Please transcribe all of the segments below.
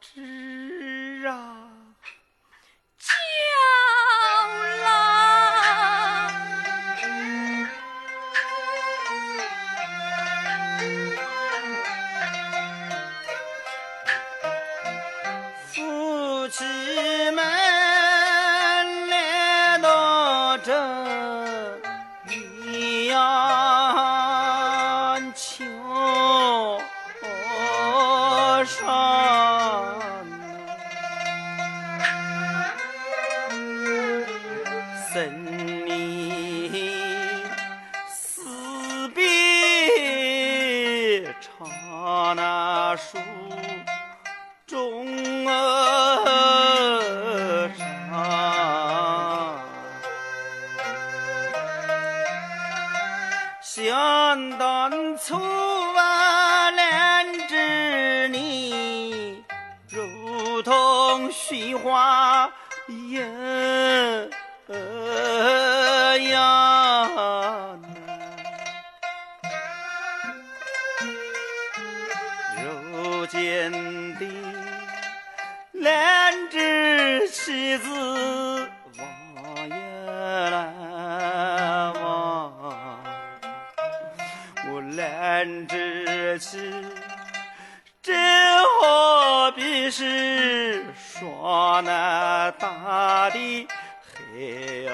知啊，叫郎，夫妻们森林四壁唱那书。中儿上，想当初啊，兰芝你如同雪花如今的兰芝妻子望也难望，我兰芝妻真好比是双那大的海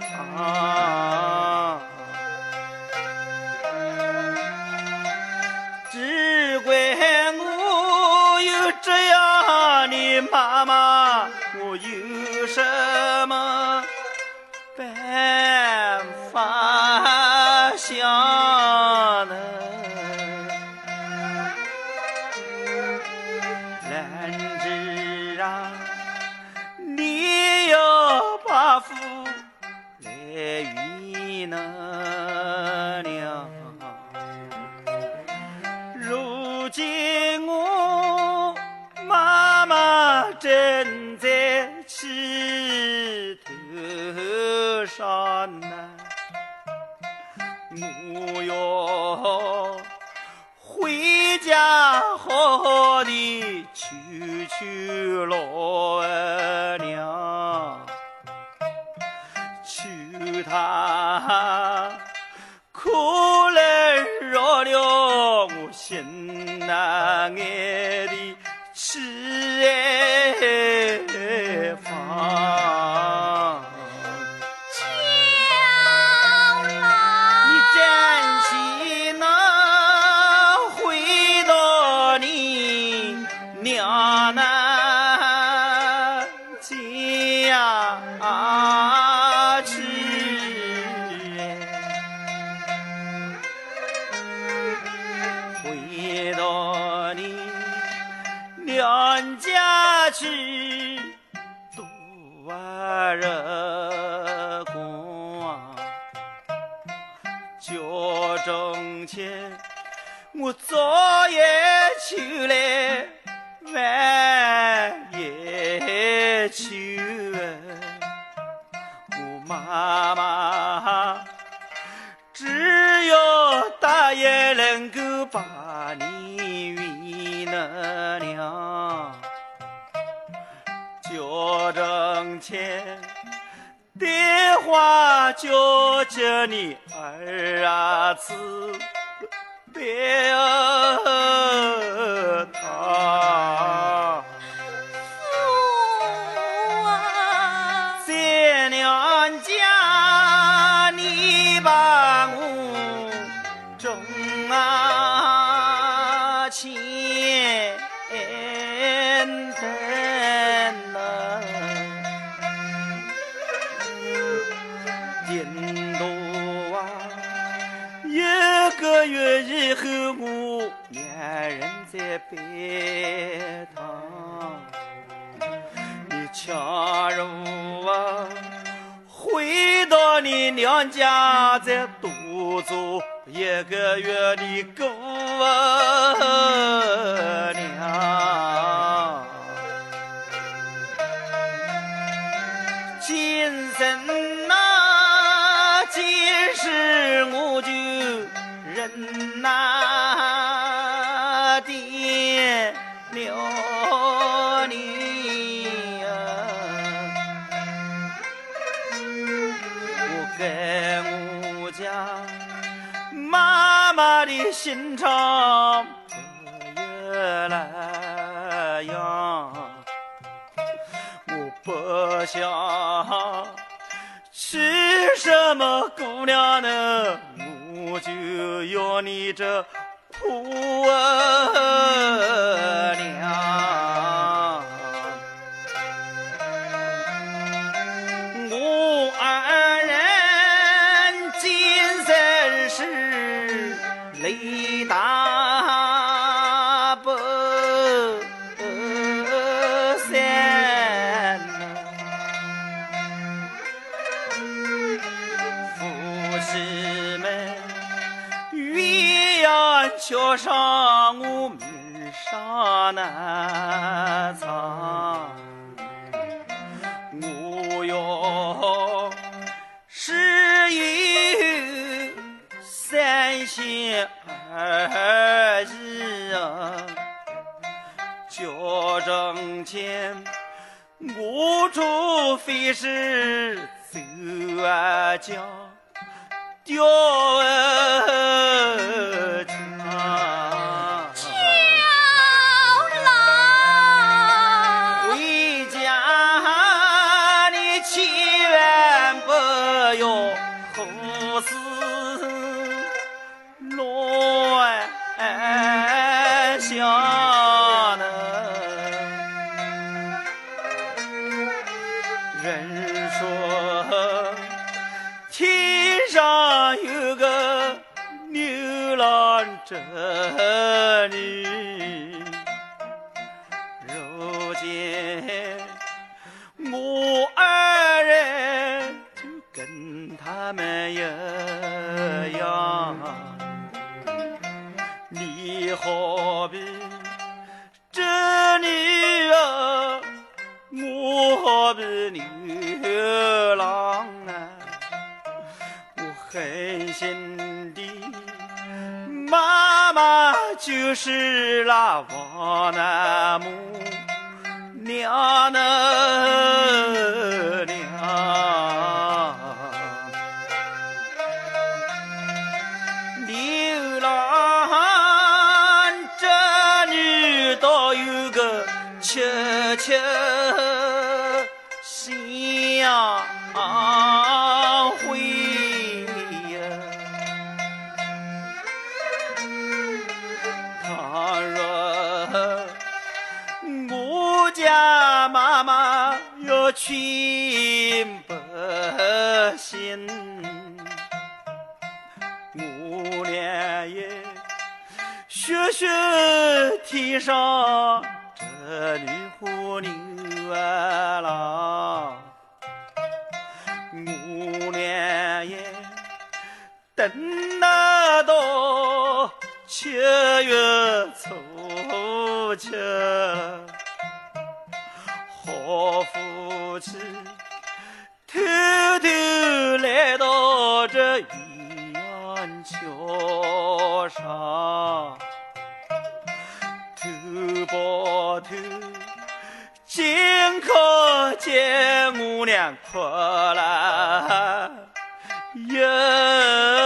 棠。只怪我有这样的妈妈，我有什么办法想呢？兰芝啊，你要把福正在气头上呢，我要回家好好的求求老娘，求她。可来饶了我心难爱的娘家去度啊日光，家中钱我早也求来，晚也求我妈妈。只要大爷能够把你与那娘，中钱的话就叫你儿啊子别他。拜堂。你假如啊，回到你娘家再多做一个月的姑娘，今生那今世我就认那了你呀！我跟我家妈妈的心肠不越来样，我不想娶什么姑娘呢，我就要你这。婆娘，上，我门上难藏。我要是有三心二意啊，叫挣钱，我除非是走啊家。吊儿胡思乱想呢。人说天上有个牛郎织好比织女啊，我好比牛郎啊，我狠心的妈妈就是那王南母娘的娘。有个七七相会呀。倘若我家妈妈要去学学天上这女和牛儿郎，我俩也等那到七月初七，好夫妻偷偷来到这鸳鸯桥上，伯头，今可见我俩哭了，有。